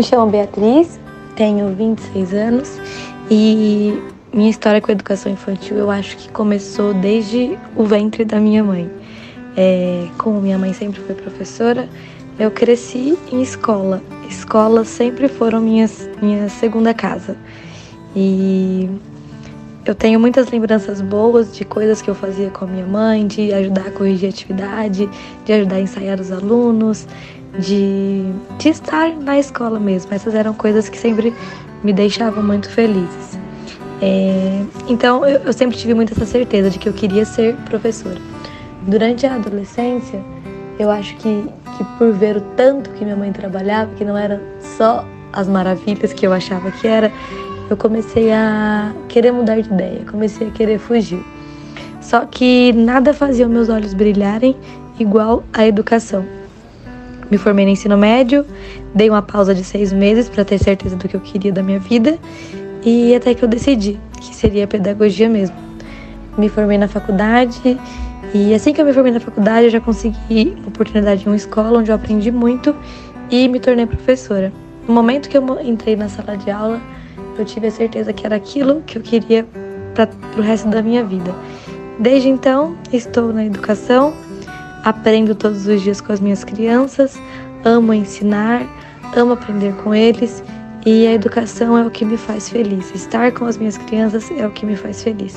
Me chamo Beatriz, tenho 26 anos e minha história com a educação infantil eu acho que começou desde o ventre da minha mãe. É, como minha mãe sempre foi professora, eu cresci em escola. Escolas sempre foram minhas, minha segunda casa. E eu tenho muitas lembranças boas de coisas que eu fazia com a minha mãe, de ajudar a corrigir atividade, de ajudar a ensaiar os alunos, de, de estar na escola mesmo. Essas eram coisas que sempre me deixavam muito felizes. É, então eu, eu sempre tive muito essa certeza de que eu queria ser professora. Durante a adolescência, eu acho que, que por ver o tanto que minha mãe trabalhava, que não era só as maravilhas que eu achava que era, eu comecei a querer mudar de ideia, comecei a querer fugir. Só que nada fazia meus olhos brilharem igual a educação. Me formei no ensino médio, dei uma pausa de seis meses para ter certeza do que eu queria da minha vida e até que eu decidi que seria pedagogia mesmo. Me formei na faculdade e assim que eu me formei na faculdade eu já consegui uma oportunidade em uma escola onde eu aprendi muito e me tornei professora. No momento que eu entrei na sala de aula, eu tive a certeza que era aquilo que eu queria para o resto da minha vida. Desde então, estou na educação Aprendo todos os dias com as minhas crianças, amo ensinar, amo aprender com eles e a educação é o que me faz feliz. Estar com as minhas crianças é o que me faz feliz.